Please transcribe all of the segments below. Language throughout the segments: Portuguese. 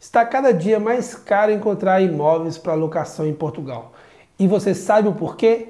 Está cada dia mais caro encontrar imóveis para locação em Portugal. E você sabe o porquê?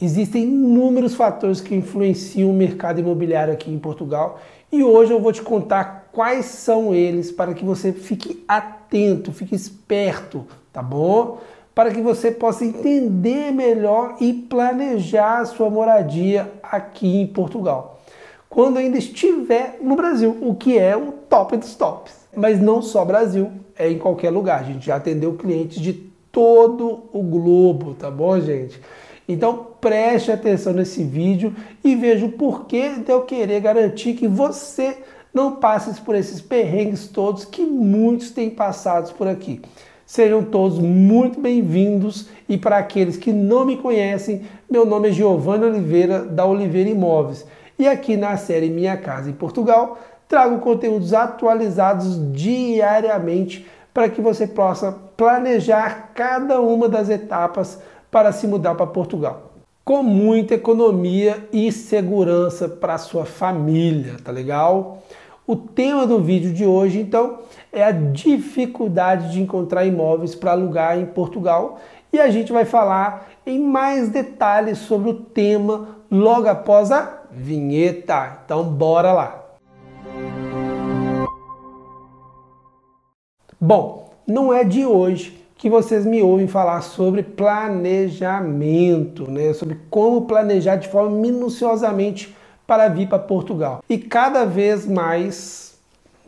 Existem inúmeros fatores que influenciam o mercado imobiliário aqui em Portugal e hoje eu vou te contar quais são eles para que você fique atento, fique esperto, tá bom? Para que você possa entender melhor e planejar a sua moradia aqui em Portugal. Quando ainda estiver no Brasil, o que é o top dos tops. Mas não só Brasil, é em qualquer lugar. A gente já atendeu clientes de todo o globo, tá bom, gente? Então preste atenção nesse vídeo e veja o porquê de eu querer garantir que você não passe por esses perrengues todos que muitos têm passado por aqui. Sejam todos muito bem-vindos e para aqueles que não me conhecem, meu nome é Giovanni Oliveira da Oliveira Imóveis e aqui na série Minha Casa em Portugal trago conteúdos atualizados diariamente para que você possa planejar cada uma das etapas para se mudar para Portugal. Com muita economia e segurança para sua família, tá legal? O tema do vídeo de hoje, então, é a dificuldade de encontrar imóveis para alugar em Portugal e a gente vai falar em mais detalhes sobre o tema logo após a vinheta. Então, bora lá! Bom, não é de hoje que vocês me ouvem falar sobre planejamento, né? sobre como planejar de forma minuciosamente para vir para Portugal. E cada vez mais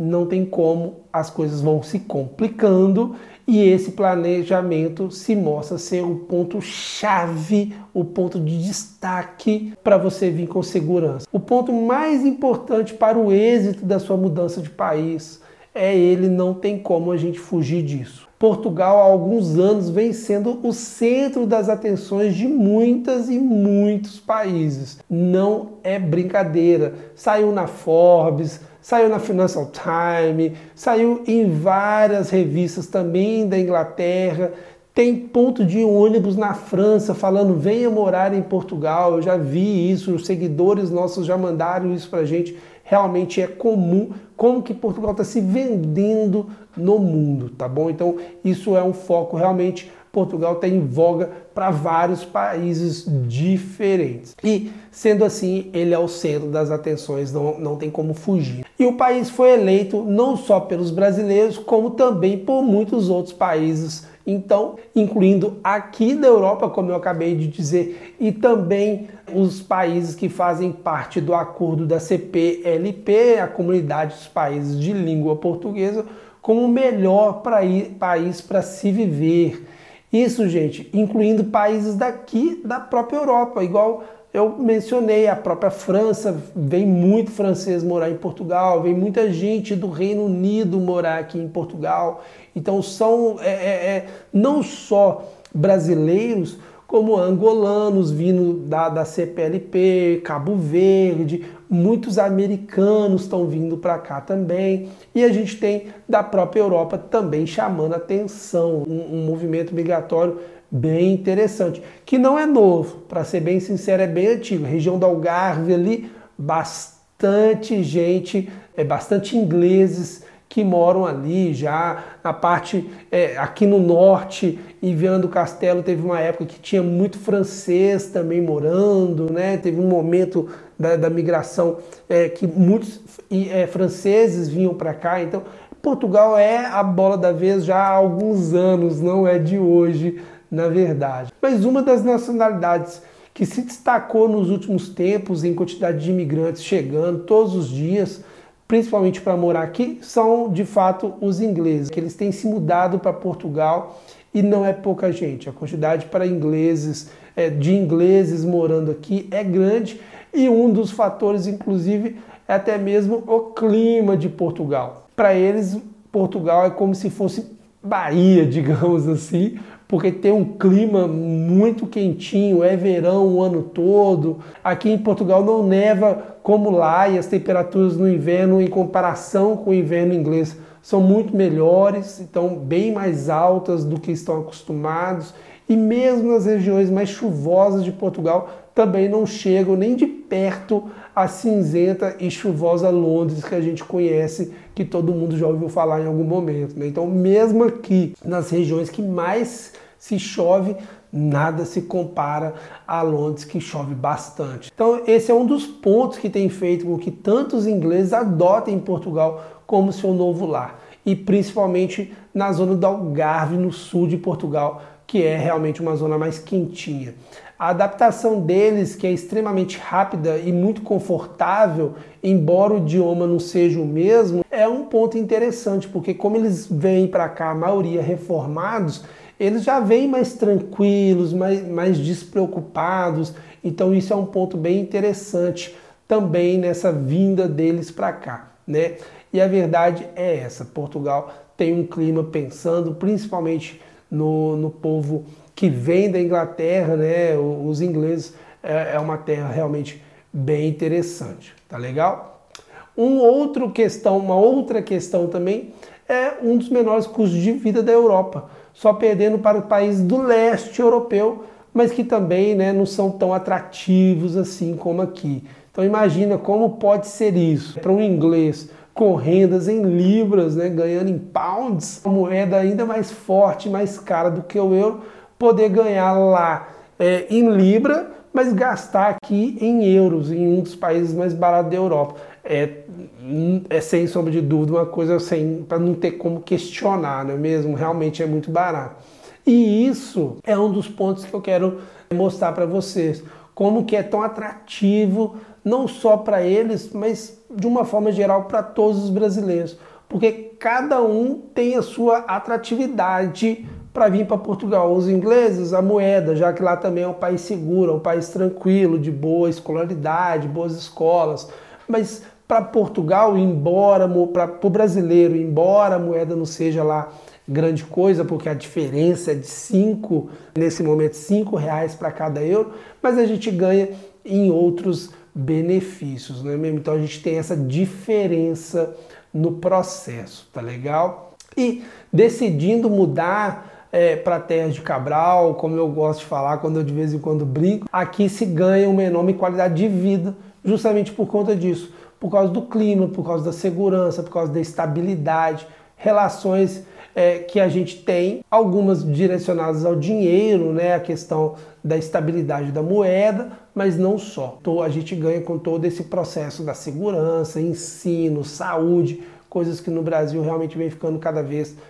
não tem como, as coisas vão se complicando e esse planejamento se mostra ser o ponto chave, o ponto de destaque para você vir com segurança. O ponto mais importante para o êxito da sua mudança de país é ele, não tem como a gente fugir disso. Portugal há alguns anos vem sendo o centro das atenções de muitas e muitos países. Não é brincadeira. Saiu na Forbes, saiu na Financial Times, saiu em várias revistas também da Inglaterra. Tem ponto de ônibus na França falando venha morar em Portugal. Eu já vi isso, os seguidores nossos já mandaram isso pra gente realmente é comum, como que Portugal está se vendendo no mundo, tá bom? Então isso é um foco realmente. Portugal está em voga para vários países diferentes. E, sendo assim, ele é o centro das atenções, não, não tem como fugir. E o país foi eleito não só pelos brasileiros, como também por muitos outros países então, incluindo aqui da Europa, como eu acabei de dizer, e também os países que fazem parte do acordo da CPLP, a Comunidade dos Países de Língua Portuguesa, como o melhor país para se viver. Isso, gente, incluindo países daqui da própria Europa, igual eu mencionei, a própria França, vem muito francês morar em Portugal, vem muita gente do Reino Unido morar aqui em Portugal. Então são é, é, é, não só brasileiros, como angolanos vindo da, da CPLP, Cabo Verde, muitos americanos estão vindo para cá também, e a gente tem da própria Europa também chamando atenção, um, um movimento migratório bem interessante, que não é novo, para ser bem sincero, é bem antigo. região do Algarve ali, bastante gente, é bastante ingleses que moram ali já na parte é, aqui no norte em Viana do Castelo teve uma época que tinha muito francês também morando, né? Teve um momento da, da migração é, que muitos é, franceses vinham para cá, então Portugal é a bola da vez já há alguns anos, não é de hoje, na verdade. Mas uma das nacionalidades que se destacou nos últimos tempos em quantidade de imigrantes chegando todos os dias principalmente para morar aqui, são de fato os ingleses, que eles têm se mudado para Portugal e não é pouca gente. A quantidade para ingleses, é, de ingleses morando aqui é grande e um dos fatores, inclusive, é até mesmo o clima de Portugal. Para eles, Portugal é como se fosse Bahia, digamos assim, porque tem um clima muito quentinho, é verão o ano todo. Aqui em Portugal não neva como lá e as temperaturas no inverno, em comparação com o inverno inglês, são muito melhores, então bem mais altas do que estão acostumados. E mesmo nas regiões mais chuvosas de Portugal, também não chegam nem de perto a cinzenta e chuvosa Londres que a gente conhece, que todo mundo já ouviu falar em algum momento. Né? Então, mesmo aqui nas regiões que mais se chove, nada se compara a Londres que chove bastante. Então, esse é um dos pontos que tem feito com que tantos ingleses adotem Portugal como seu novo lar, e principalmente na zona do Algarve, no sul de Portugal, que é realmente uma zona mais quentinha. A adaptação deles, que é extremamente rápida e muito confortável, embora o idioma não seja o mesmo, é um ponto interessante, porque como eles vêm para cá, a maioria reformados, eles já vêm mais tranquilos, mais, mais despreocupados. Então isso é um ponto bem interessante também nessa vinda deles para cá, né? E a verdade é essa: Portugal tem um clima pensando principalmente no, no povo que vem da Inglaterra, né? Os ingleses é, é uma terra realmente bem interessante, tá legal? Um outro questão, uma outra questão também é um dos menores custos de vida da Europa só perdendo para os países do leste europeu, mas que também né, não são tão atrativos assim como aqui. Então imagina como pode ser isso para um inglês com rendas em libras, né, ganhando em pounds, uma moeda ainda mais forte, mais cara do que o euro, poder ganhar lá é, em libra, mas gastar aqui em euros, em um dos países mais baratos da Europa. É, é sem sombra de dúvida uma coisa assim, para não ter como questionar, não é mesmo? Realmente é muito barato. E isso é um dos pontos que eu quero mostrar para vocês. Como que é tão atrativo, não só para eles, mas de uma forma geral para todos os brasileiros. Porque cada um tem a sua atratividade para vir para Portugal. Os ingleses, a moeda, já que lá também é um país seguro, é um país tranquilo, de boa escolaridade, boas escolas. Mas para Portugal, embora para o brasileiro, embora a moeda não seja lá grande coisa, porque a diferença é de 5, nesse momento, 5 reais para cada euro, mas a gente ganha em outros benefícios, não é mesmo? Então a gente tem essa diferença no processo, tá legal? E decidindo mudar é, para terras de Cabral, como eu gosto de falar quando eu de vez em quando brinco, aqui se ganha uma enorme qualidade de vida, justamente por conta disso por causa do clima, por causa da segurança, por causa da estabilidade, relações é, que a gente tem, algumas direcionadas ao dinheiro, né, a questão da estabilidade da moeda, mas não só. Então a gente ganha com todo esse processo da segurança, ensino, saúde, coisas que no Brasil realmente vem ficando cada vez mais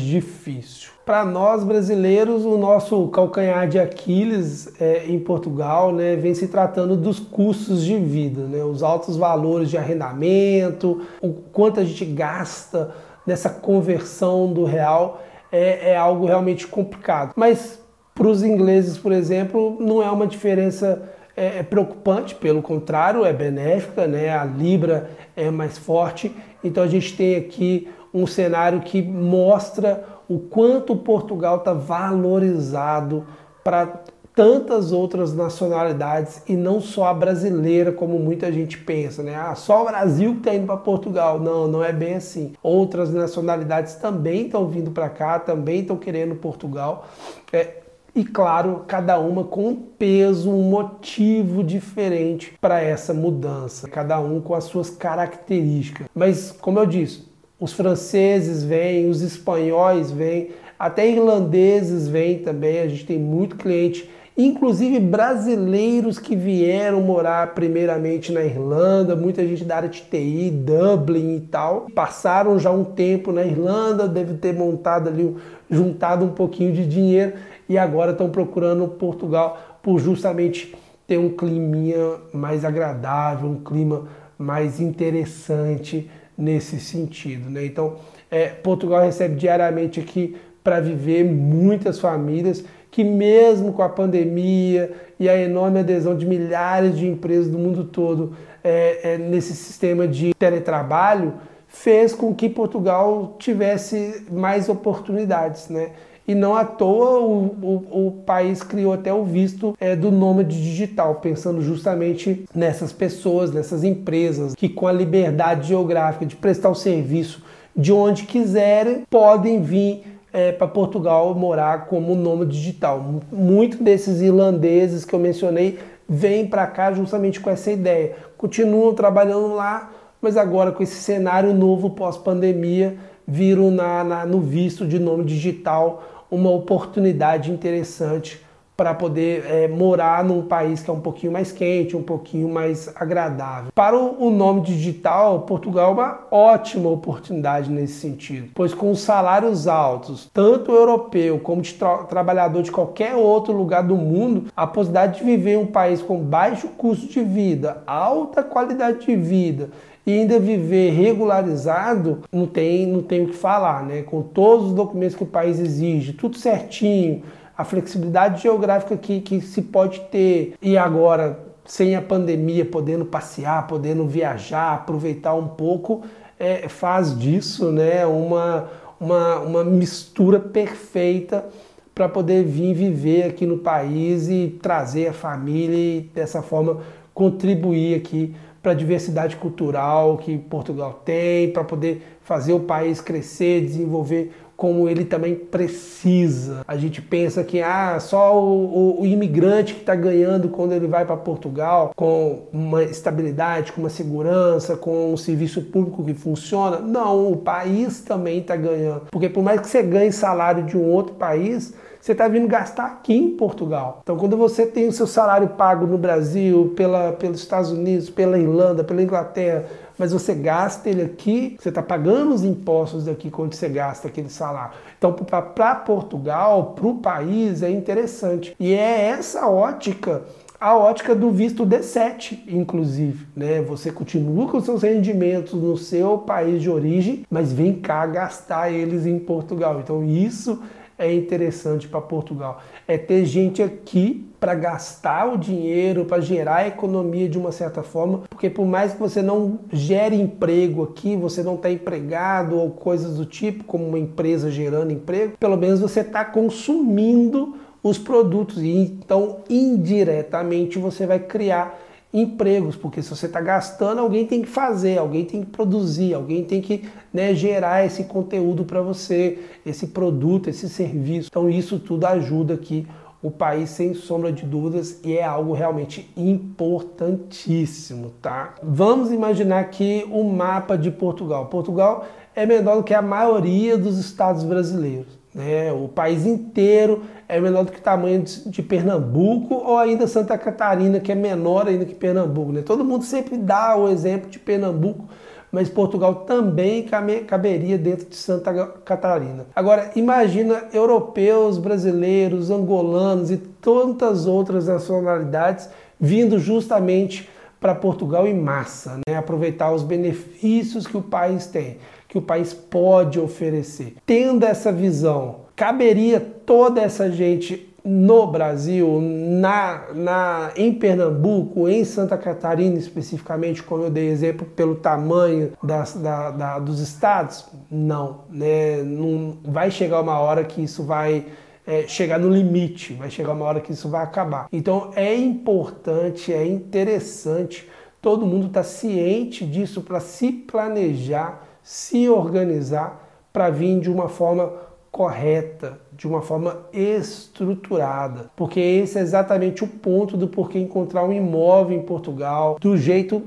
difícil. Para nós brasileiros, o nosso calcanhar de Aquiles é, em Portugal né, vem se tratando dos custos de vida, né, os altos valores de arrendamento, o quanto a gente gasta nessa conversão do real é, é algo realmente complicado. Mas para os ingleses, por exemplo, não é uma diferença é, é preocupante, pelo contrário, é benéfica, né? a libra é mais forte, então a gente tem aqui um cenário que mostra o quanto Portugal está valorizado para tantas outras nacionalidades e não só a brasileira, como muita gente pensa, né? Ah, só o Brasil que está indo para Portugal. Não, não é bem assim. Outras nacionalidades também estão vindo para cá, também estão querendo Portugal. É, e claro, cada uma com um peso, um motivo diferente para essa mudança, cada um com as suas características. Mas, como eu disse, os franceses vêm, os espanhóis vêm, até irlandeses vêm também. A gente tem muito cliente, inclusive brasileiros que vieram morar primeiramente na Irlanda, muita gente da área de TI, Dublin e tal. Passaram já um tempo na Irlanda, deve ter montado ali, juntado um pouquinho de dinheiro e agora estão procurando Portugal por justamente ter um climinha mais agradável, um clima mais interessante nesse sentido. Né? Então, é, Portugal recebe diariamente aqui para viver muitas famílias que, mesmo com a pandemia e a enorme adesão de milhares de empresas do mundo todo é, é, nesse sistema de teletrabalho, fez com que Portugal tivesse mais oportunidades. Né? E não à toa o, o, o país criou até o visto é, do nômade digital, pensando justamente nessas pessoas, nessas empresas que com a liberdade geográfica de prestar o serviço de onde quiserem, podem vir é, para Portugal morar como nômade digital. Muitos desses irlandeses que eu mencionei vêm para cá justamente com essa ideia. Continuam trabalhando lá, mas agora com esse cenário novo pós-pandemia, viram na, na, no visto de nome digital uma oportunidade interessante para poder é, morar num país que é um pouquinho mais quente, um pouquinho mais agradável. Para o, nome digital, Portugal é uma ótima oportunidade nesse sentido, pois com os salários altos, tanto europeu como de tra trabalhador de qualquer outro lugar do mundo, a possibilidade de viver em um país com baixo custo de vida, alta qualidade de vida e ainda viver regularizado, não tem, não tem o que falar, né? Com todos os documentos que o país exige, tudo certinho, a flexibilidade geográfica que, que se pode ter. E agora, sem a pandemia, podendo passear, podendo viajar, aproveitar um pouco, é, faz disso né, uma, uma, uma mistura perfeita para poder vir viver aqui no país e trazer a família e dessa forma contribuir aqui para a diversidade cultural que Portugal tem, para poder fazer o país crescer, desenvolver como ele também precisa. A gente pensa que ah, só o, o, o imigrante que está ganhando quando ele vai para Portugal, com uma estabilidade, com uma segurança, com um serviço público que funciona. Não, o país também está ganhando. Porque por mais que você ganhe salário de um outro país, você está vindo gastar aqui em Portugal. Então, quando você tem o seu salário pago no Brasil, pela, pelos Estados Unidos, pela Irlanda, pela Inglaterra, mas você gasta ele aqui, você está pagando os impostos daqui quando você gasta aquele salário. Então, para Portugal, para o país, é interessante. E é essa ótica a ótica do visto D7, inclusive. Né? Você continua com seus rendimentos no seu país de origem, mas vem cá gastar eles em Portugal. Então, isso é interessante para Portugal. É ter gente aqui para gastar o dinheiro, para gerar a economia de uma certa forma, porque por mais que você não gere emprego aqui, você não está empregado ou coisas do tipo, como uma empresa gerando emprego, pelo menos você está consumindo os produtos e então indiretamente você vai criar empregos, porque se você está gastando, alguém tem que fazer, alguém tem que produzir, alguém tem que né, gerar esse conteúdo para você, esse produto, esse serviço. Então isso tudo ajuda aqui o país sem sombra de dúvidas e é algo realmente importantíssimo, tá? Vamos imaginar aqui o mapa de Portugal. Portugal é menor do que a maioria dos estados brasileiros. Né? O país inteiro é menor do que o tamanho de, Pernambuco ou ainda Santa Catarina, que é menor ainda que Pernambuco. Né? Todo mundo sempre dá o exemplo de Pernambuco, mas Portugal também caberia dentro de Santa Catarina. Agora, imagina europeus, brasileiros, angolanos e tantas outras nacionalidades vindo justamente para Portugal em massa, né? aproveitar os benefícios que o país tem que o país pode oferecer. Tendo essa visão, caberia toda essa gente no Brasil, na, na, em Pernambuco, em Santa Catarina especificamente, como eu dei exemplo, pelo tamanho das, da, da, dos estados? Não, né? não. Vai chegar uma hora que isso vai é, chegar no limite, vai chegar uma hora que isso vai acabar. Então é importante, é interessante todo mundo estar tá ciente disso para se planejar se organizar para vir de uma forma correta, de uma forma estruturada, porque esse é exatamente o ponto do porquê encontrar um imóvel em Portugal do jeito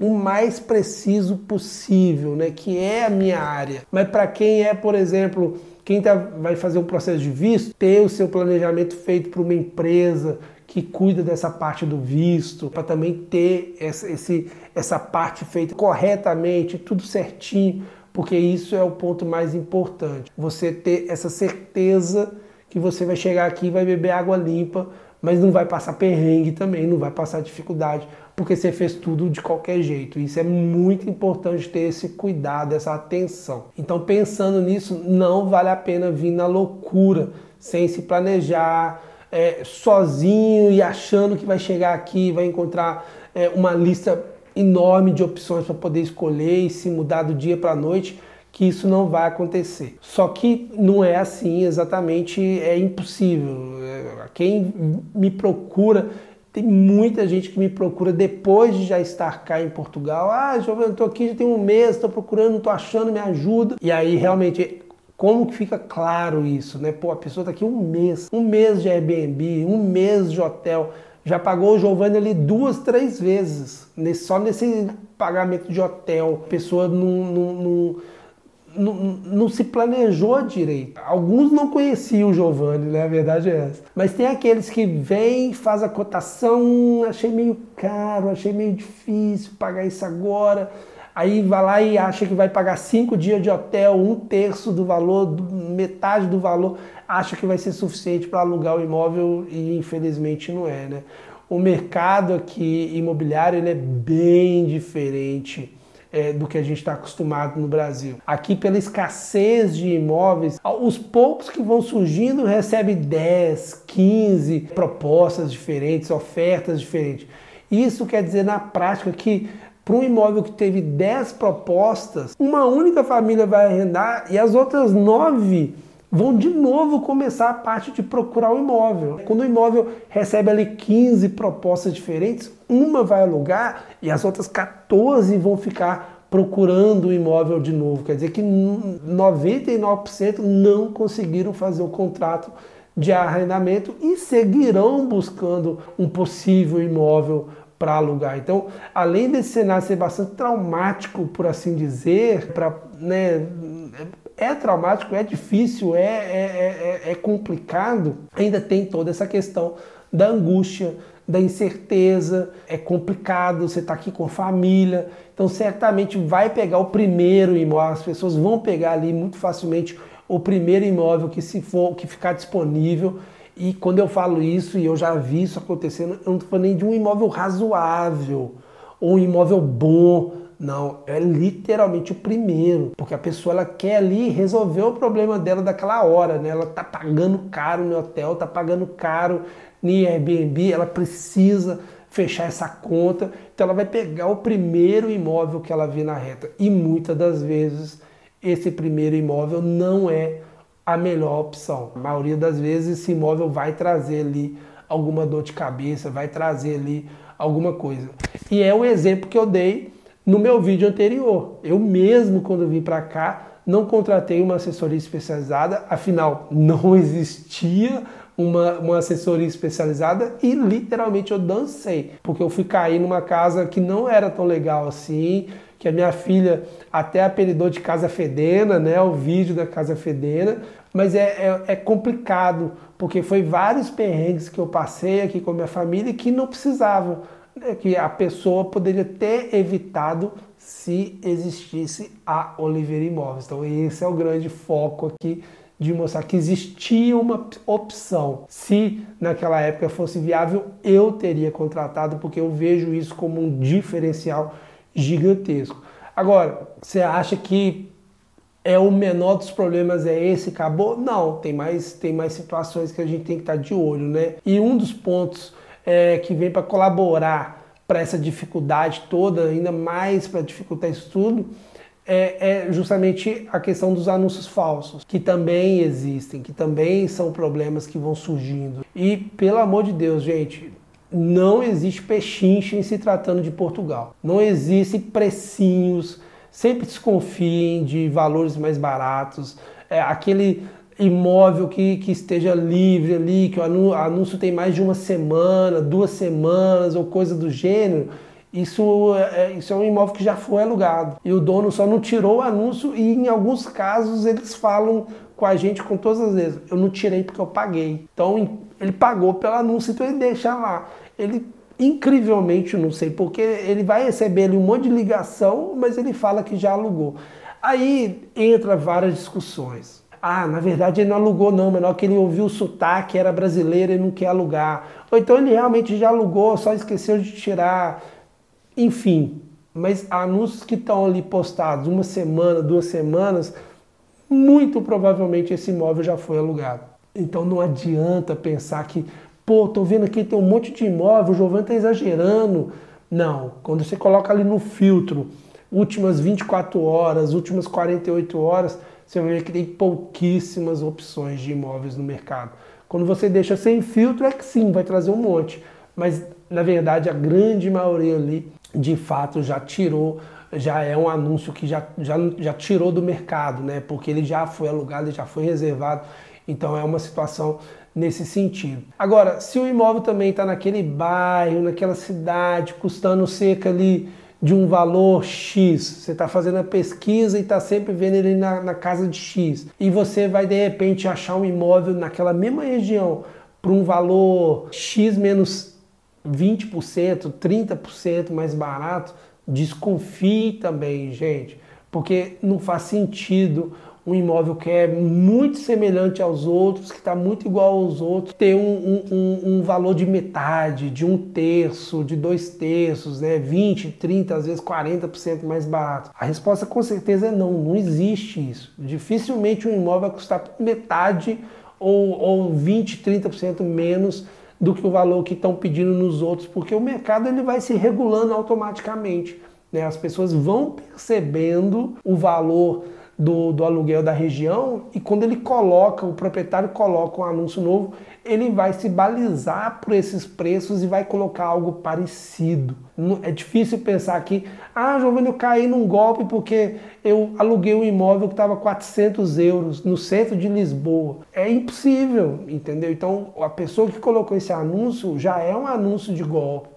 o mais preciso possível, né, que é a minha área. Mas para quem é, por exemplo, quem tá, vai fazer um processo de visto, ter o seu planejamento feito por uma empresa que cuida dessa parte do visto, para também ter essa, esse, essa parte feita corretamente, tudo certinho, porque isso é o ponto mais importante. Você ter essa certeza que você vai chegar aqui e vai beber água limpa, mas não vai passar perrengue também, não vai passar dificuldade, porque você fez tudo de qualquer jeito. Isso é muito importante ter esse cuidado, essa atenção. Então, pensando nisso, não vale a pena vir na loucura, sem se planejar, é, sozinho e achando que vai chegar aqui, vai encontrar é, uma lista enorme de opções para poder escolher e se mudar do dia para a noite, que isso não vai acontecer. Só que não é assim exatamente, é impossível. É, quem me procura, tem muita gente que me procura depois de já estar cá em Portugal. Ah, eu estou aqui já tem um mês, estou procurando, estou achando, me ajuda. E aí realmente como que fica claro isso, né? Pô, a pessoa tá aqui um mês, um mês de Airbnb, um mês de hotel, já pagou o Giovanni ali duas, três vezes, só nesse pagamento de hotel, a pessoa não, não, não não, não, se planejou direito. Alguns não conheciam o Giovanni, né? A verdade é essa. Mas tem aqueles que vêm, faz a cotação, achei meio caro, achei meio difícil pagar isso agora. Aí vai lá e acha que vai pagar cinco dias de hotel, um terço do valor, metade do valor, acha que vai ser suficiente para alugar o imóvel e infelizmente não é, né? O mercado aqui imobiliário ele é bem diferente é, do que a gente está acostumado no Brasil. Aqui, pela escassez de imóveis, os poucos que vão surgindo recebem 10, 15 propostas diferentes, ofertas diferentes. Isso quer dizer na prática que para um imóvel que teve 10 propostas, uma única família vai arrendar e as outras 9 vão de novo começar a parte de procurar o imóvel. Quando o imóvel recebe ali 15 propostas diferentes, uma vai alugar e as outras 14 vão ficar procurando o imóvel de novo. Quer dizer que 99% não conseguiram fazer o contrato de arrendamento e seguirão buscando um possível imóvel para alugar. Então, além desse cenário ser bastante traumático, por assim dizer, para né, é traumático, é difícil, é, é, é, é complicado, ainda tem toda essa questão da angústia, da incerteza, é complicado, você está aqui com a família, então certamente vai pegar o primeiro imóvel, as pessoas vão pegar ali muito facilmente o primeiro imóvel que se for, que ficar disponível. E quando eu falo isso, e eu já vi isso acontecendo, eu não estou falando nem de um imóvel razoável, ou um imóvel bom, não, é literalmente o primeiro, porque a pessoa ela quer ali resolver o problema dela daquela hora, né? Ela tá pagando caro no hotel, tá pagando caro no Airbnb, ela precisa fechar essa conta, então ela vai pegar o primeiro imóvel que ela vê na reta. E muitas das vezes esse primeiro imóvel não é a melhor opção. A maioria das vezes esse imóvel vai trazer ali alguma dor de cabeça, vai trazer ali alguma coisa. E é o exemplo que eu dei no meu vídeo anterior. Eu mesmo, quando vim para cá, não contratei uma assessoria especializada, afinal, não existia uma, uma assessoria especializada e literalmente eu dancei, porque eu fui cair numa casa que não era tão legal assim, que a minha filha até apelidou de Casa Fedena, né? O vídeo da Casa Fedena, mas é, é, é complicado, porque foi vários perrengues que eu passei aqui com a minha família que não precisavam que a pessoa poderia ter evitado se existisse a Oliveira Imóveis. Então esse é o grande foco aqui de mostrar que existia uma opção. Se naquela época fosse viável, eu teria contratado, porque eu vejo isso como um diferencial gigantesco. Agora, você acha que é o menor dos problemas é esse, acabou? Não, tem mais, tem mais situações que a gente tem que estar de olho, né? E um dos pontos é, que vem para colaborar para essa dificuldade toda, ainda mais para dificultar isso tudo, é, é, justamente a questão dos anúncios falsos, que também existem, que também são problemas que vão surgindo. E, pelo amor de Deus, gente, não existe pechincha em se tratando de Portugal. Não existem precinhos, sempre desconfiem de valores mais baratos. É, aquele imóvel que, que esteja livre ali, que o anúncio tem mais de uma semana, duas semanas ou coisa do gênero, isso é, é, isso é um imóvel que já foi alugado. E o dono só não tirou o anúncio e em alguns casos eles falam com a gente com todas as vezes, eu não tirei porque eu paguei. Então ele pagou pelo anúncio, então ele deixa lá. Ele incrivelmente, não sei porque, ele vai receber ali um monte de ligação, mas ele fala que já alugou. Aí entra várias discussões ah, na verdade ele não alugou não, menor que ele ouviu o sotaque, era brasileiro e não quer alugar. Ou então ele realmente já alugou, só esqueceu de tirar. Enfim, mas anúncios que estão ali postados uma semana, duas semanas, muito provavelmente esse imóvel já foi alugado. Então não adianta pensar que, pô, tô vendo aqui tem um monte de imóvel, o Giovanni tá exagerando. Não, quando você coloca ali no filtro, últimas 24 horas, últimas 48 horas, você vai ver que tem pouquíssimas opções de imóveis no mercado. Quando você deixa sem filtro, é que sim, vai trazer um monte. Mas, na verdade, a grande maioria ali, de fato, já tirou, já é um anúncio que já, já, já tirou do mercado, né? Porque ele já foi alugado, ele já foi reservado. Então, é uma situação nesse sentido. Agora, se o imóvel também está naquele bairro, naquela cidade, custando cerca ali de um valor X. Você está fazendo a pesquisa e está sempre vendo ele na, na, casa de X. E você vai de repente achar um imóvel naquela mesma região por um valor X menos 20%, 30% mais barato. Desconfie também, gente, porque não faz sentido um imóvel que é muito semelhante aos outros, que está muito igual aos outros, ter um, um, um, valor de metade, de um terço, de dois terços, né? 20, 30, às vezes 40% mais barato. A resposta com certeza é não, não existe isso. Dificilmente um imóvel vai custar metade ou, ou 20, 30% menos do que o valor que estão pedindo nos outros, porque o mercado ele vai se regulando automaticamente. Né? As pessoas vão percebendo o valor do, do aluguel da região e quando ele coloca, o proprietário coloca um anúncio novo, ele vai se balizar por esses preços e vai colocar algo parecido. É difícil pensar que, ah, Giovanni, eu caí num golpe porque eu aluguei um imóvel que estava 400 euros no centro de Lisboa. É impossível, entendeu? Então, a pessoa que colocou esse anúncio já é um anúncio de golpe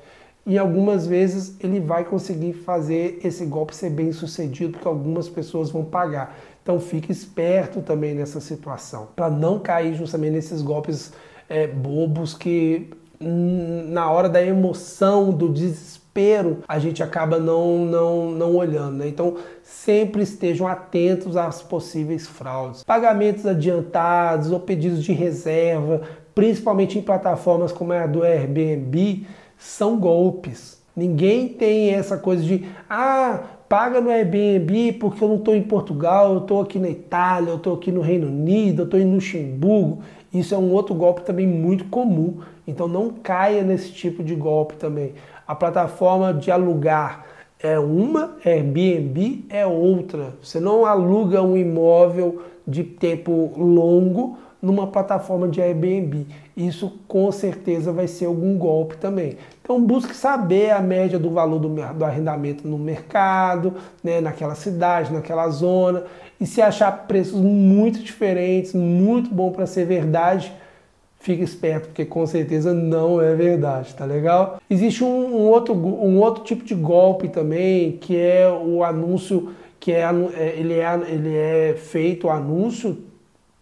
e algumas vezes ele vai conseguir fazer esse golpe ser bem sucedido, porque algumas pessoas vão pagar. Então fique esperto também nessa situação, para não cair justamente nesses golpes é, bobos que hum, na hora da emoção, do desespero, a gente acaba não, não, não olhando. Né? Então sempre estejam atentos às possíveis fraudes. Pagamentos adiantados ou pedidos de reserva, principalmente em plataformas como a do Airbnb, são golpes. Ninguém tem essa coisa de, ah, paga no Airbnb porque eu não estou em Portugal, eu estou aqui na Itália, eu estou aqui no Reino Unido, eu estou em Luxemburgo. Isso é um outro golpe também muito comum. Então não caia nesse tipo de golpe também. A plataforma de alugar é uma, Airbnb é outra. Você não aluga um imóvel de tempo longo numa plataforma de Airbnb. Isso com certeza vai ser algum golpe também. Então busque saber a média do valor do, do arrendamento no mercado, né, naquela cidade, naquela zona. E se achar preços muito diferentes, muito bom para ser verdade, fique esperto, porque com certeza não é verdade, tá legal? Existe um, um, outro, um outro tipo de golpe também, que é o anúncio, que é, é ele, é, ele é feito o anúncio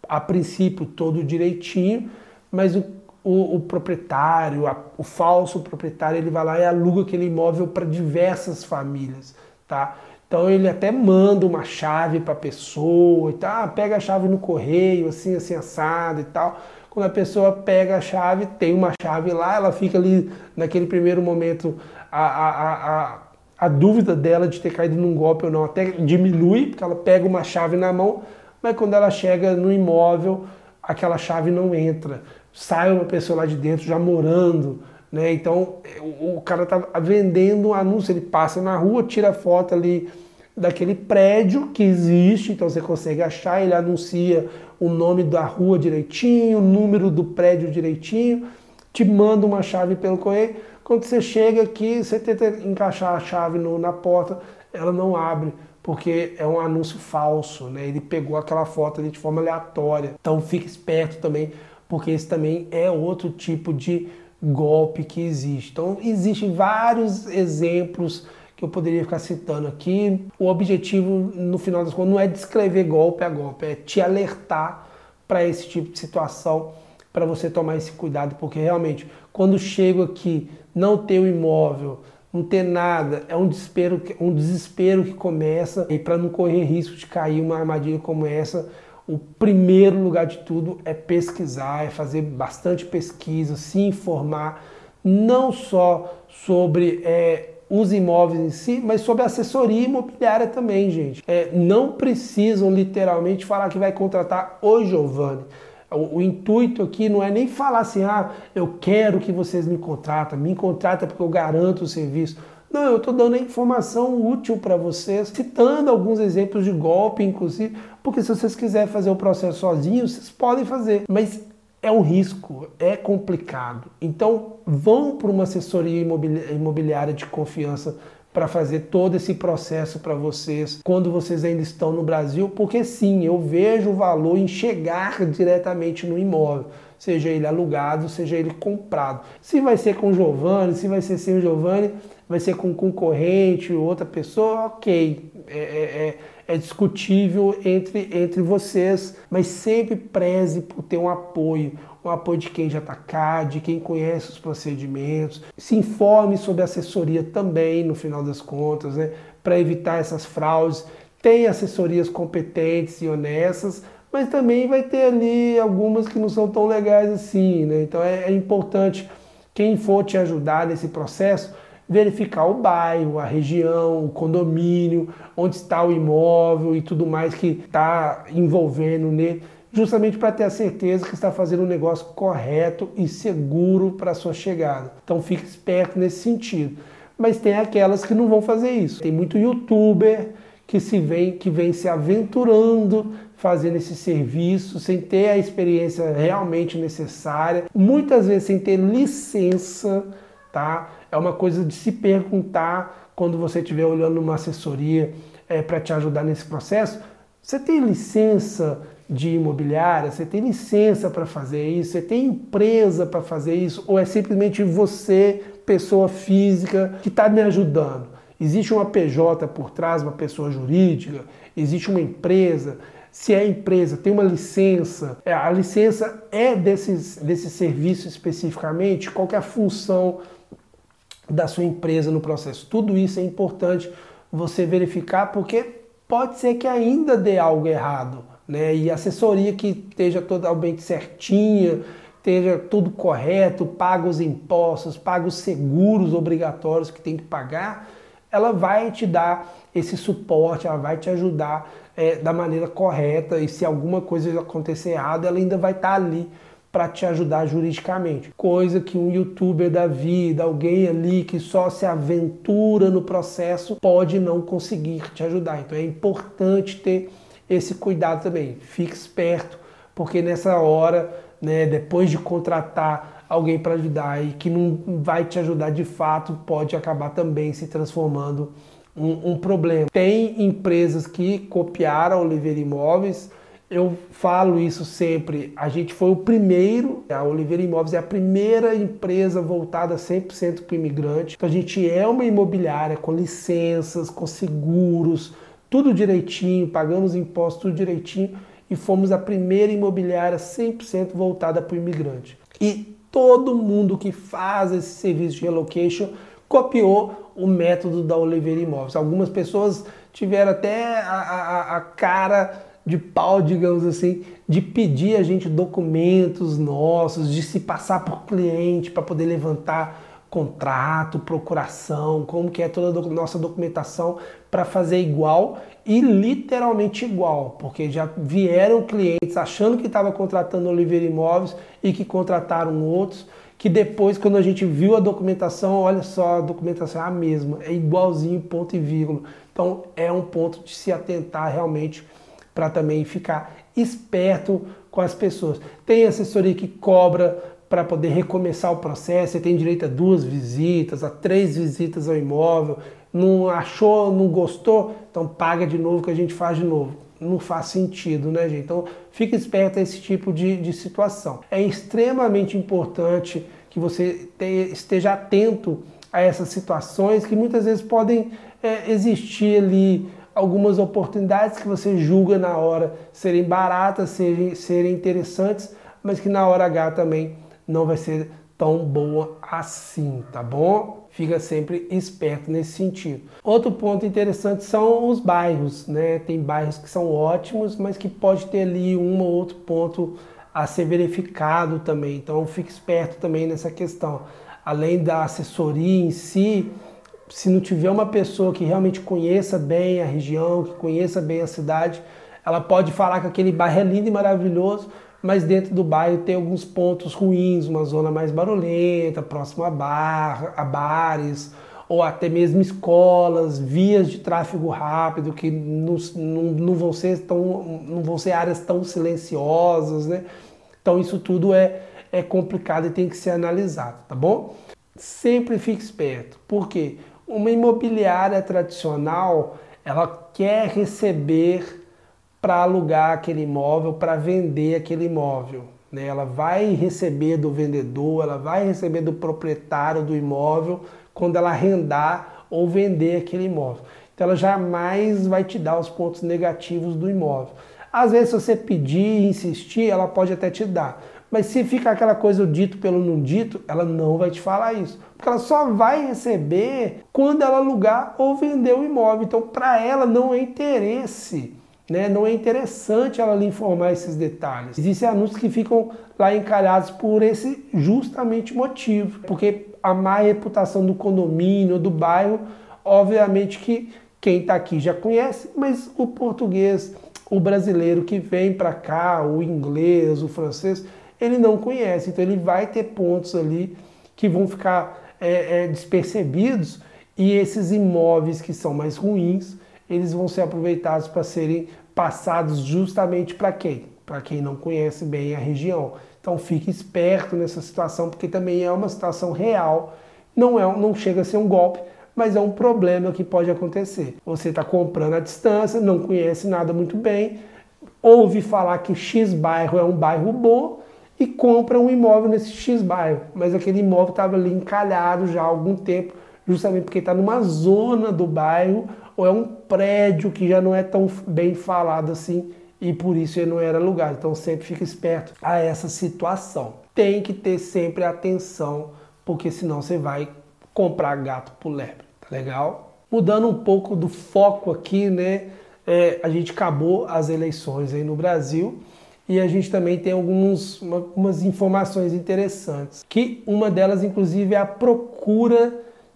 a princípio todo direitinho, mas o, o, o proprietário, a, o falso proprietário, ele vai lá e aluga aquele imóvel para diversas famílias, tá? Então ele até manda uma chave para a pessoa e tal, ah, pega a chave no correio, assim, assim, assado e tal. Quando a pessoa pega a chave, tem uma chave lá, ela fica ali naquele primeiro momento, a, a, a, a dúvida dela de ter caído num golpe ou não até diminui, porque ela pega uma chave na mão, mas quando ela chega no imóvel, aquela chave não entra. Sai uma pessoa lá de dentro já morando, né? Então o, cara tá vendendo um anúncio, ele passa na rua, tira foto ali daquele prédio que existe, então você consegue achar, ele anuncia o nome da rua direitinho, o número do prédio direitinho, te manda uma chave pelo correio. Quando você chega aqui, você tenta encaixar a chave no, na porta, ela não abre porque é um anúncio falso, né? Ele pegou aquela foto ali de forma aleatória. Então fique esperto também, porque esse também é outro tipo de golpe que existe. Então existem vários exemplos que eu poderia ficar citando aqui. O objetivo, no final das contas, não é descrever golpe a golpe, é te alertar para esse tipo de situação, para você tomar esse cuidado, porque realmente, quando chego aqui, não ter o imóvel, não ter nada, é um desespero, um desespero que começa e para não correr risco de cair uma armadilha como essa, o primeiro lugar de tudo é pesquisar, é fazer bastante pesquisa, se informar, não só sobre é, os imóveis em si, mas sobre assessoria imobiliária também, gente. É, não precisam literalmente falar que vai contratar o Giovanni. O, o, intuito aqui não é nem falar assim, ah, eu quero que vocês me contratem, me contratem porque eu garanto o serviço. Não, eu estou dando a informação útil para vocês, citando alguns exemplos de golpe, inclusive, porque se vocês quiserem fazer o processo sozinhos, vocês podem fazer, mas é um risco, é complicado. Então, vão para uma assessoria imobiliária de confiança para fazer todo esse processo para vocês quando vocês ainda estão no Brasil, porque sim, eu vejo o valor em chegar diretamente no imóvel, seja ele alugado, seja ele comprado. Se vai ser com o Giovanni, se vai ser sem o Giovanni, vai ser com um concorrente, outra pessoa, ok, é, é, é, é discutível entre, entre vocês, mas sempre preze por ter um apoio, um apoio de quem já está cá, de quem conhece os procedimentos, se informe sobre assessoria também, no final das contas, né, para evitar essas fraudes. Tem assessorias competentes e honestas, mas também vai ter ali algumas que não são tão legais assim, né? Então é, é importante quem for te ajudar nesse processo verificar o bairro, a região, o condomínio, onde está o imóvel e tudo mais que está envolvendo nele, justamente para ter a certeza que está fazendo um negócio correto e seguro para sua chegada. Então fique esperto nesse sentido. Mas tem aquelas que não vão fazer isso. Tem muito youtuber que se vem que vem se aventurando fazendo esse serviço sem ter a experiência realmente necessária, muitas vezes sem ter licença, tá? É uma coisa de se perguntar quando você estiver olhando uma assessoria é, para te ajudar nesse processo. Você tem licença de imobiliária? Você tem licença para fazer isso? Você tem empresa para fazer isso? Ou é simplesmente você, pessoa física, que está me ajudando? Existe uma PJ por trás, uma pessoa jurídica? Existe uma empresa? Se é empresa, tem uma licença, é, a licença é desses, desse serviço especificamente, qual é a função da sua empresa no processo. Tudo isso é importante você verificar porque pode ser que ainda dê algo errado, né? E assessoria que esteja totalmente certinha, esteja tudo correto, paga os impostos, paga os seguros obrigatórios que tem que pagar, ela vai te dar esse suporte, ela vai te ajudar é, da maneira correta e se alguma coisa acontecer errado, ela ainda vai estar tá ali para te ajudar juridicamente. Coisa que um youtuber da vida, alguém ali que só se aventura no processo, pode não conseguir te ajudar. Então é importante ter esse cuidado também. Fique esperto, porque nessa hora, né, depois de contratar alguém para ajudar e que não vai te ajudar de fato, pode acabar também se transformando um, um problema. Tem empresas que copiaram Oliveira Imóveis eu falo isso sempre, a gente foi o primeiro, a Oliveira Imóveis é a primeira empresa voltada 100% para o imigrante. Então a gente é uma imobiliária com licenças, com seguros, tudo direitinho, pagamos impostos tudo direitinho e fomos a primeira imobiliária 100% voltada para o imigrante. E todo mundo que faz esse serviço de relocation copiou o método da Oliveira Imóveis. Algumas pessoas tiveram até a, a, a cara de pau, digamos assim, de pedir a gente documentos nossos, de se passar por cliente para poder levantar contrato, procuração, como que é toda a nossa documentação para fazer igual e literalmente igual, porque já vieram clientes achando que estava contratando Oliveira Imóveis e que contrataram outros, que depois quando a gente viu a documentação, olha só, a documentação é a mesma, é igualzinho ponto e vírgula. Então é um ponto de se atentar realmente para também ficar esperto com as pessoas. Tem assessoria que cobra para poder recomeçar o processo, você tem direito a duas visitas, a três visitas ao imóvel, não achou, não gostou, então paga de novo que a gente faz de novo. Não faz sentido, né, gente? Então fique esperto a esse tipo de, de situação. É extremamente importante que você te, esteja atento a essas situações que muitas vezes podem é, existir ali algumas oportunidades que você julga na hora serem baratas, serem, serem interessantes, mas que na hora H também não vai ser tão boa assim, tá bom? Fica sempre esperto nesse sentido. Outro ponto interessante são os bairros, né? Tem bairros que são ótimos, mas que pode ter ali um ou outro ponto a ser verificado também. Então fique esperto também nessa questão. Além da assessoria em si, se não tiver uma pessoa que realmente conheça bem a região, que conheça bem a cidade, ela pode falar que aquele bairro é lindo e maravilhoso, mas dentro do bairro tem alguns pontos ruins, uma zona mais barulhenta, próximo a, bar, a bares, ou até mesmo escolas, vias de tráfego rápido que não, não, não, vão, ser tão, não vão ser áreas tão silenciosas, né? Então isso tudo é, é complicado e tem que ser analisado, tá bom? Sempre fique esperto. Por quê? Uma imobiliária tradicional, ela quer receber para alugar aquele imóvel, para vender aquele imóvel. Né? Ela vai receber do vendedor, ela vai receber do proprietário do imóvel quando ela arrendar ou vender aquele imóvel. Então ela jamais vai te dar os pontos negativos do imóvel. Às vezes, se você pedir insistir, ela pode até te dar. Mas se fica aquela coisa dito pelo não dito, ela não vai te falar isso. Porque ela só vai receber quando ela alugar ou vender o imóvel. Então, para ela não é interesse. Né? Não é interessante ela lhe informar esses detalhes. Existem anúncios que ficam lá encalhados por esse justamente motivo, porque a má reputação do condomínio, do bairro, obviamente que quem está aqui já conhece, mas o português, o brasileiro que vem para cá, o inglês, o francês, ele não conhece. Então ele vai ter pontos ali que vão ficar é, é, despercebidos e esses imóveis que são mais ruins, eles vão ser aproveitados para serem passados justamente para quem? Para quem não conhece bem a região. Então fique esperto nessa situação, porque também é uma situação real. Não, é, não chega a ser um golpe, mas é um problema que pode acontecer. Você está comprando à distância, não conhece nada muito bem, ouve falar que X bairro é um bairro bom e compra um imóvel nesse X bairro, mas aquele imóvel estava ali encalhado já há algum tempo, justamente porque está numa zona do bairro ou é um prédio que já não é tão bem falado assim e por isso ele não era alugado. Então sempre fica esperto a essa situação. Tem que ter sempre atenção, porque senão você vai comprar gato por lebre, tá legal? Mudando um pouco do foco aqui, né? É, a gente acabou as eleições aí no Brasil e a gente também tem alguns, uma, algumas informações interessantes. Que uma delas, inclusive, é a procura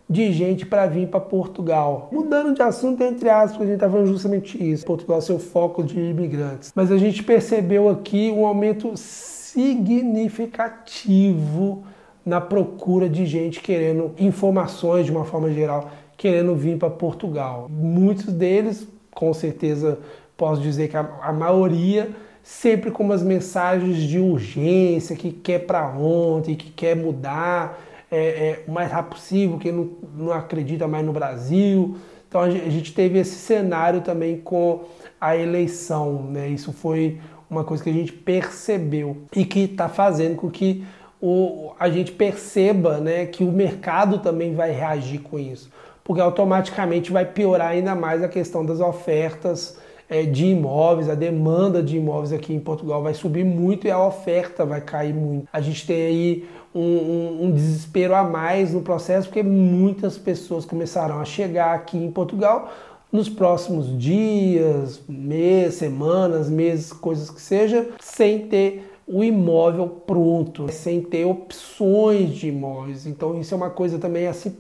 de gente para vir para Portugal. Mudando de assunto, entre aspas, a gente está falando justamente isso. Portugal é seu foco de imigrantes. Mas a gente percebeu aqui um aumento significativo na procura de gente querendo informações de uma forma geral, querendo vir para Portugal. Muitos deles, com certeza, posso dizer que a, a maioria sempre com umas mensagens de urgência, que quer para ontem, que quer mudar é, é, o mais rápido possível, que não, não acredita mais no Brasil. Então a gente teve esse cenário também com a eleição, né? Isso foi uma coisa que a gente percebeu e que está fazendo com que o, a gente perceba né, que o mercado também vai reagir com isso, porque automaticamente vai piorar ainda mais a questão das ofertas é, de imóveis, a demanda de imóveis aqui em Portugal vai subir muito e a oferta vai cair muito. A gente tem aí um, um, desespero a mais no processo, porque muitas pessoas começarão a chegar aqui em Portugal nos próximos dias, meses, semanas, meses, coisas que seja, sem ter o imóvel pronto, sem ter opções de imóveis. Então isso é uma coisa também a se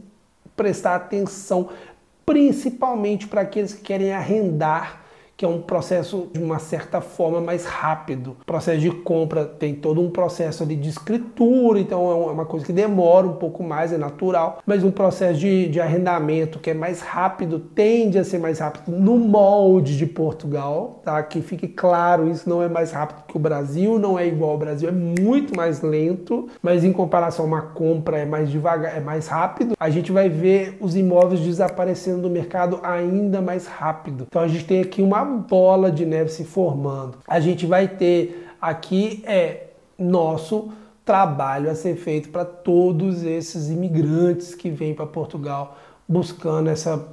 prestar atenção, principalmente para aqueles que querem arrendar que é um processo de uma certa forma mais rápido. O processo de compra tem todo um processo ali de escritura, então é uma coisa que demora um pouco mais, é natural, mas um processo de, de arrendamento que é mais rápido, tende a ser mais rápido no molde de Portugal, tá? Que fique claro, isso não é mais rápido que o Brasil, não é igual ao Brasil, é muito mais lento, mas em comparação a uma compra é mais devagar, é mais rápido. A gente vai ver os imóveis desaparecendo do mercado ainda mais rápido. Então a gente tem aqui uma bola de neve se formando. A gente vai ter aqui é nosso trabalho a ser feito para todos esses imigrantes que vêm para Portugal buscando essa,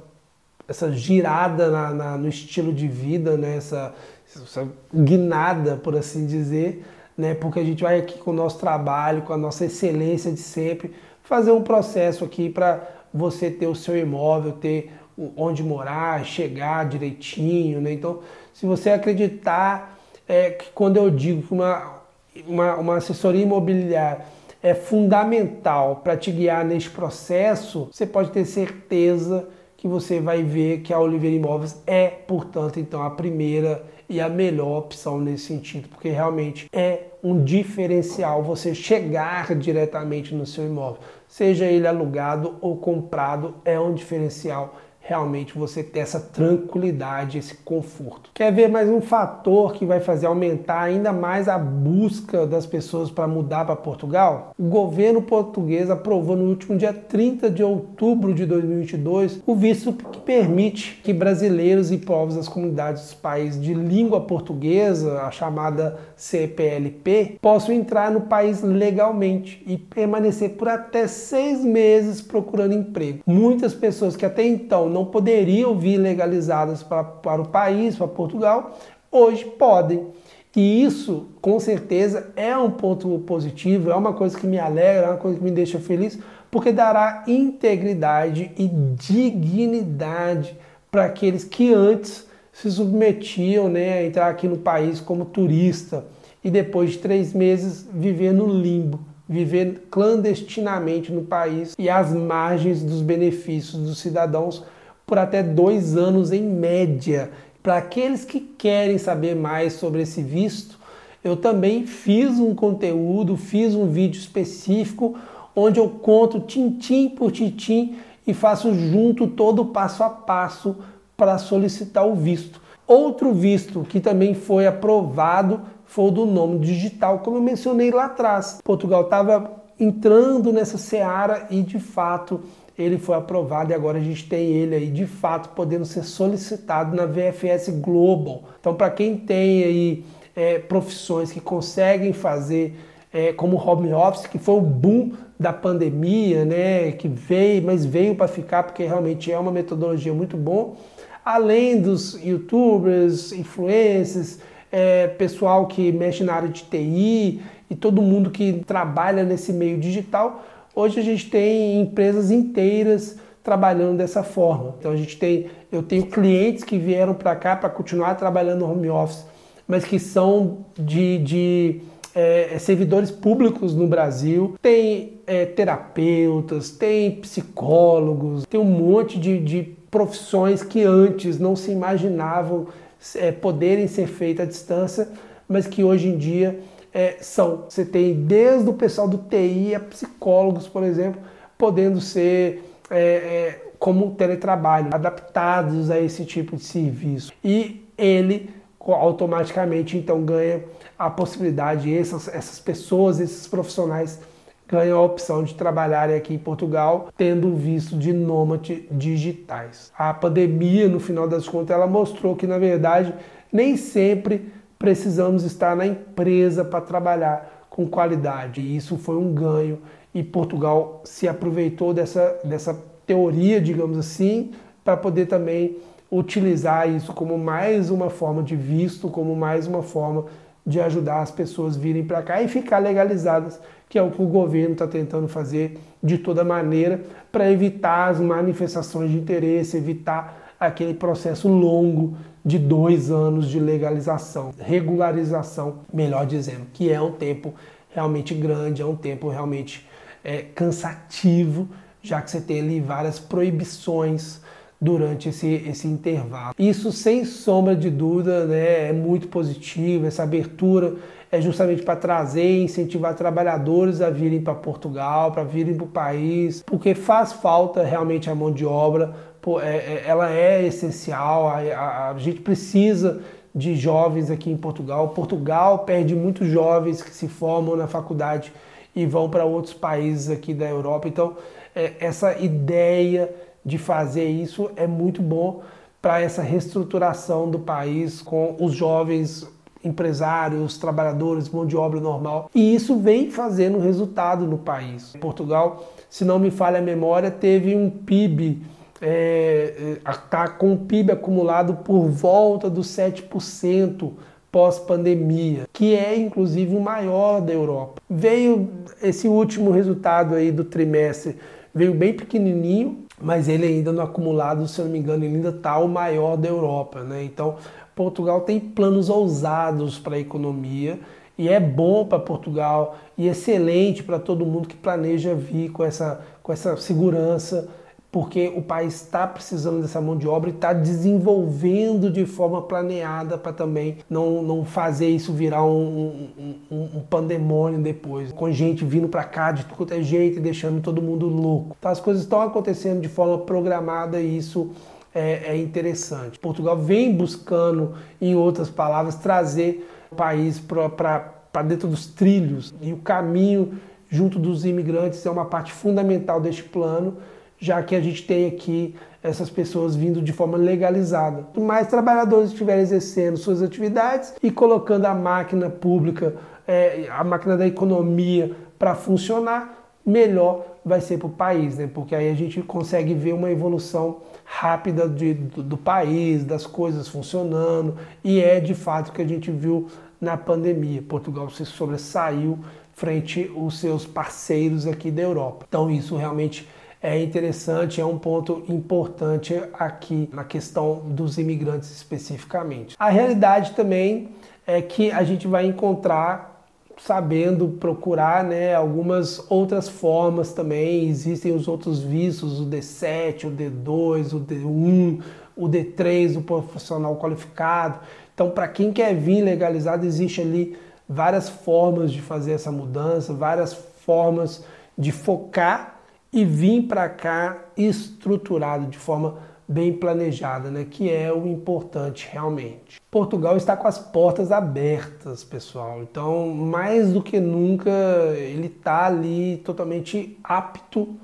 essa girada na, na, no estilo de vida, né? essa, essa guinada, por assim dizer, né? porque a gente vai aqui com o nosso trabalho, com a nossa excelência de sempre, fazer um processo aqui para você ter o seu imóvel, ter onde morar, chegar direitinho, né? Então, se você acreditar é, que quando eu digo que uma, uma, uma assessoria imobiliária é fundamental para te guiar neste processo, você pode ter certeza que você vai ver que a Oliveira Imóveis é, portanto, então a primeira e a melhor opção nesse sentido, porque realmente é um diferencial você chegar diretamente no seu imóvel, seja ele alugado ou comprado, é um diferencial realmente você ter essa tranquilidade, esse conforto. Quer ver mais um fator que vai fazer aumentar ainda mais a busca das pessoas para mudar para Portugal? O governo português aprovou no último dia 30 de outubro de 2022 o visto que permite que brasileiros e povos das comunidades dos países de língua portuguesa, a chamada CPLP, possam entrar no país legalmente e permanecer por até seis meses procurando emprego. Muitas pessoas que até então não poderiam vir legalizadas para, para o país, para Portugal, hoje podem. E isso, com certeza, é um ponto positivo, é uma coisa que me alegra, é uma coisa que me deixa feliz, porque dará integridade e dignidade para aqueles que antes se submetiam né, a entrar aqui no país como turista e depois de três meses viver no limbo viver clandestinamente no país e às margens dos benefícios dos cidadãos por até dois anos em média. Para aqueles que querem saber mais sobre esse visto, eu também fiz um conteúdo, fiz um vídeo específico onde eu conto tintim por tintim e faço junto todo o passo a passo para solicitar o visto. Outro visto que também foi aprovado foi o do nome digital, como eu mencionei lá atrás. Portugal estava entrando nessa seara e de fato ele foi aprovado e agora a gente tem ele aí de fato podendo ser solicitado na VFS Global. Então, para quem tem aí é, profissões que conseguem fazer é, como home office, que foi o boom da pandemia, né, que veio, mas veio para ficar porque realmente é uma metodologia muito bom. Além dos youtubers, influencers, é, pessoal que mexe na área de TI e todo mundo que trabalha nesse meio digital, Hoje a gente tem empresas inteiras trabalhando dessa forma. Então a gente tem, eu tenho clientes que vieram para cá para continuar trabalhando no home office, mas que são de, de é, servidores públicos no Brasil. Tem é, terapeutas, tem psicólogos, tem um monte de, de profissões que antes não se imaginavam é, poderem ser feitas à distância, mas que hoje em dia é, são. Você tem desde o pessoal do TI a psicólogos, por exemplo, podendo ser é, é, como teletrabalho, adaptados a esse tipo de serviço. E ele automaticamente então ganha a possibilidade, essas, essas pessoas, esses profissionais ganham a opção de trabalharem aqui em Portugal, tendo visto de nômade digitais. A pandemia, no final das contas, ela mostrou que, na verdade, nem sempre precisamos estar na empresa para trabalhar com qualidade. E isso foi um ganho e Portugal se aproveitou dessa, dessa teoria, digamos assim, para poder também utilizar isso como mais uma forma de visto, como mais uma forma de ajudar as pessoas virem para cá e ficar legalizadas, que é o que o governo está tentando fazer de toda maneira para evitar as manifestações de interesse, evitar aquele processo longo de dois anos de legalização, regularização, melhor dizendo, que é um tempo realmente grande, é um tempo realmente é, cansativo, já que você tem ali várias proibições durante esse, esse intervalo. Isso, sem sombra de dúvida, né, é muito positivo, essa abertura é justamente para trazer e incentivar trabalhadores a virem para Portugal, para virem para o país, porque faz falta realmente a mão de obra pô, é, é, ela é essencial, a, a, a gente precisa de jovens aqui em Portugal. Portugal perde muitos jovens que se formam na faculdade e vão para outros países aqui da Europa. Então, é, essa ideia de fazer isso é muito bom para essa reestruturação do país com os jovens empresários, trabalhadores, mão de obra normal. E isso vem fazendo resultado no país. Portugal, se não me falha a memória, teve um PIB está é, tá com o PIB acumulado por volta dos 7% pós-pandemia, que é inclusive o maior da Europa. Veio esse último resultado aí do trimestre, veio bem pequenininho, mas ele ainda no acumulado, se eu não me engano, ele ainda está o maior da Europa, né? Então, Portugal tem planos ousados para a economia e é bom para Portugal e excelente para todo mundo que planeja vir com essa, com essa segurança porque o país está precisando dessa mão de obra e está desenvolvendo de forma planeada para também não, não fazer isso virar um, um, um pandemônio depois, com gente vindo para cá de tudo é jeito e deixando todo mundo louco. Então as coisas estão acontecendo de forma programada e isso é, é interessante. Portugal vem buscando, em outras palavras, trazer o país para dentro dos trilhos e o caminho junto dos imigrantes é uma parte fundamental deste plano, já que a gente tem aqui essas pessoas vindo de forma legalizada. Mais trabalhadores estiverem exercendo suas atividades e colocando a máquina pública, é, a máquina da economia para funcionar, melhor vai ser para o país, né? porque aí a gente consegue ver uma evolução rápida de, do, do país, das coisas funcionando, e é de fato o que a gente viu na pandemia. Portugal se sobressaiu frente aos seus parceiros aqui da Europa. Então isso realmente é interessante, é um ponto importante aqui na questão dos imigrantes especificamente. A realidade também é que a gente vai encontrar sabendo procurar né, algumas outras formas também. Existem os outros vistos, o D7, o D2, o D1, o D3, o profissional qualificado. Então, para quem quer vir legalizado, existe ali várias formas de fazer essa mudança, várias formas de focar e vir para cá estruturado de forma bem planejada, né? que é o importante realmente. Portugal está com as portas abertas, pessoal. Então, mais do que nunca, ele está ali totalmente apto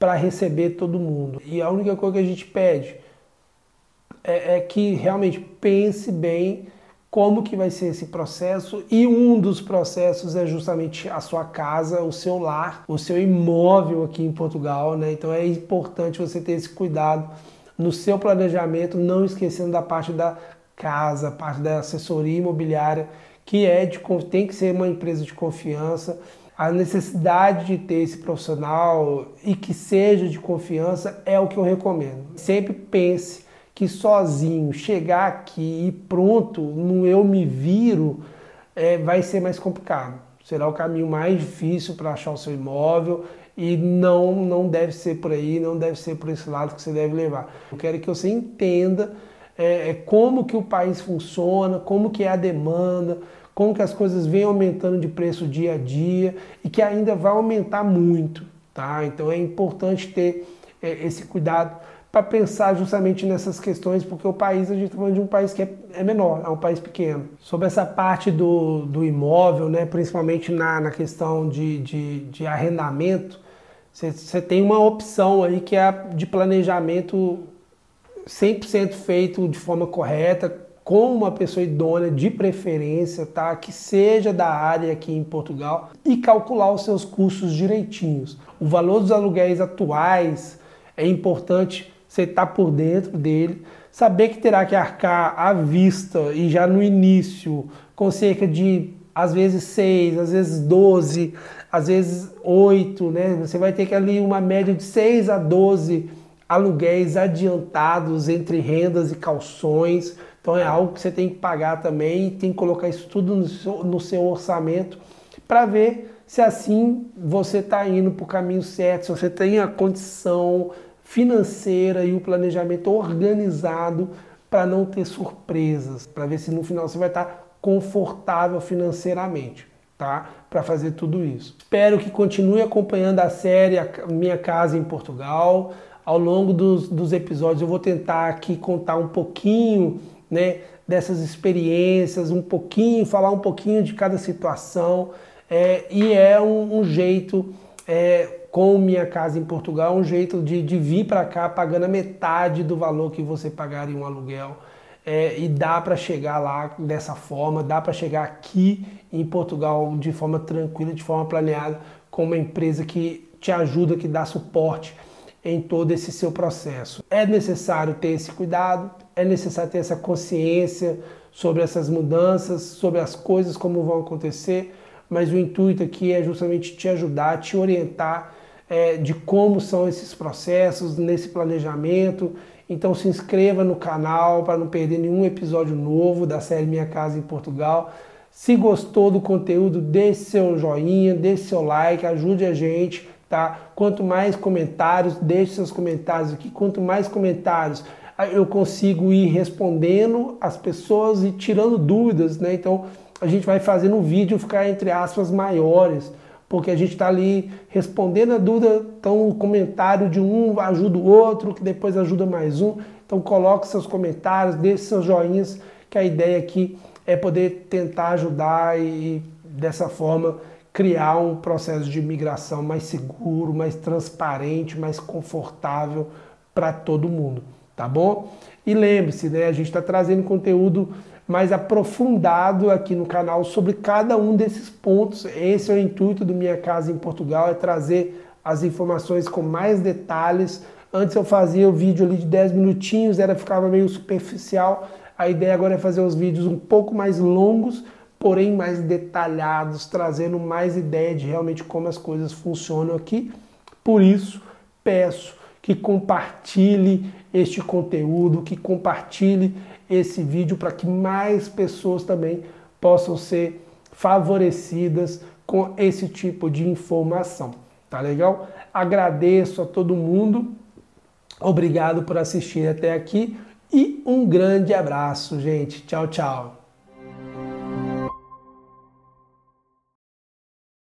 para receber todo mundo. E a única coisa que a gente pede é, é que realmente pense bem como que vai ser esse processo e um dos processos é justamente a sua casa, o seu lar, o seu imóvel aqui em Portugal, né? Então é importante você ter esse cuidado no seu planejamento, não esquecendo da parte da casa, parte da assessoria imobiliária, que é de, tem que ser uma empresa de confiança. A necessidade de ter esse profissional e que seja de confiança é o que eu recomendo. Sempre pense que sozinho chegar aqui e pronto, no eu me viro, é, vai ser mais complicado. Será o caminho mais difícil para achar o seu imóvel e não, não deve ser por aí, não deve ser por esse lado que você deve levar. Eu quero que você entenda é, é, como que o país funciona, como que é a demanda, como que as coisas vêm aumentando de preço dia a dia e que ainda vai aumentar muito, tá? Então é importante ter é, esse cuidado para pensar justamente nessas questões, porque o país, a gente está falando de um país que é, é, menor, é um país pequeno. Sobre essa parte do, do imóvel, né, principalmente na, na questão de, de, de arrendamento, você tem uma opção aí que é de planejamento 100% feito de forma correta, com uma pessoa idônea de preferência, tá? Que seja da área aqui em Portugal e calcular os seus custos direitinhos. O valor dos aluguéis atuais é importante você estar tá por dentro dele, saber que terá que arcar à vista e já no início com cerca de às vezes 6, às vezes 12, às vezes 8, né? Você vai ter que ali uma média de 6 a 12 aluguéis adiantados entre rendas e calções. Então é algo que você tem que pagar também, tem que colocar isso tudo no seu, no seu orçamento para ver se assim você está indo para o caminho certo, se você tem a condição financeira e o planejamento organizado para não ter surpresas, para ver se no final você vai estar tá confortável financeiramente tá? Para fazer tudo isso. Espero que continue acompanhando a série Minha Casa em Portugal. Ao longo dos, dos episódios eu vou tentar aqui contar um pouquinho, né, dessas experiências, um pouquinho, falar um pouquinho de cada situação. É, e é um, um jeito, é, com Minha Casa em Portugal, um jeito de, de vir para cá pagando a metade do valor que você pagaria em um aluguel é, e dá para chegar lá dessa forma, dá para chegar aqui em Portugal de forma tranquila, de forma planeada, com uma empresa que te ajuda, que dá suporte em todo esse seu processo. É necessário ter esse cuidado, é necessário ter essa consciência sobre essas mudanças, sobre as coisas como vão acontecer, mas o intuito aqui é justamente te ajudar, te orientar é, de como são esses processos, nesse planejamento então se inscreva no canal para não perder nenhum episódio novo da série Minha Casa em Portugal. Se gostou do conteúdo, deixe seu joinha, deixe seu like, ajude a gente, tá? Quanto mais comentários, deixe seus comentários aqui. Quanto mais comentários, eu consigo ir respondendo as pessoas e tirando dúvidas, né? Então a gente vai fazendo um vídeo ficar entre aspas maiores porque a gente está ali respondendo a dúvida, então o comentário de um ajuda o outro, que depois ajuda mais um. Então coloque seus comentários, deixe seus joinhas, que a ideia aqui é poder tentar ajudar e dessa forma criar um processo de migração mais seguro, mais transparente, mais confortável para todo mundo, tá bom? E lembre-se, né, a gente está trazendo conteúdo mais aprofundado aqui no canal sobre cada um desses pontos. Esse é o intuito do Minha Casa em Portugal, é trazer as informações com mais detalhes. Antes eu fazia o vídeo ali de 10 minutinhos, era ficava meio superficial. A ideia agora é fazer os vídeos um pouco mais longos, porém mais detalhados, trazendo mais ideia de realmente como as coisas funcionam aqui. Por isso, peço que compartilhe este conteúdo, que compartilhe esse vídeo para que mais pessoas também possam ser favorecidas com esse tipo de informação. Tá legal? Agradeço a todo mundo. Obrigado por assistir até aqui e um grande abraço, gente. Tchau, tchau.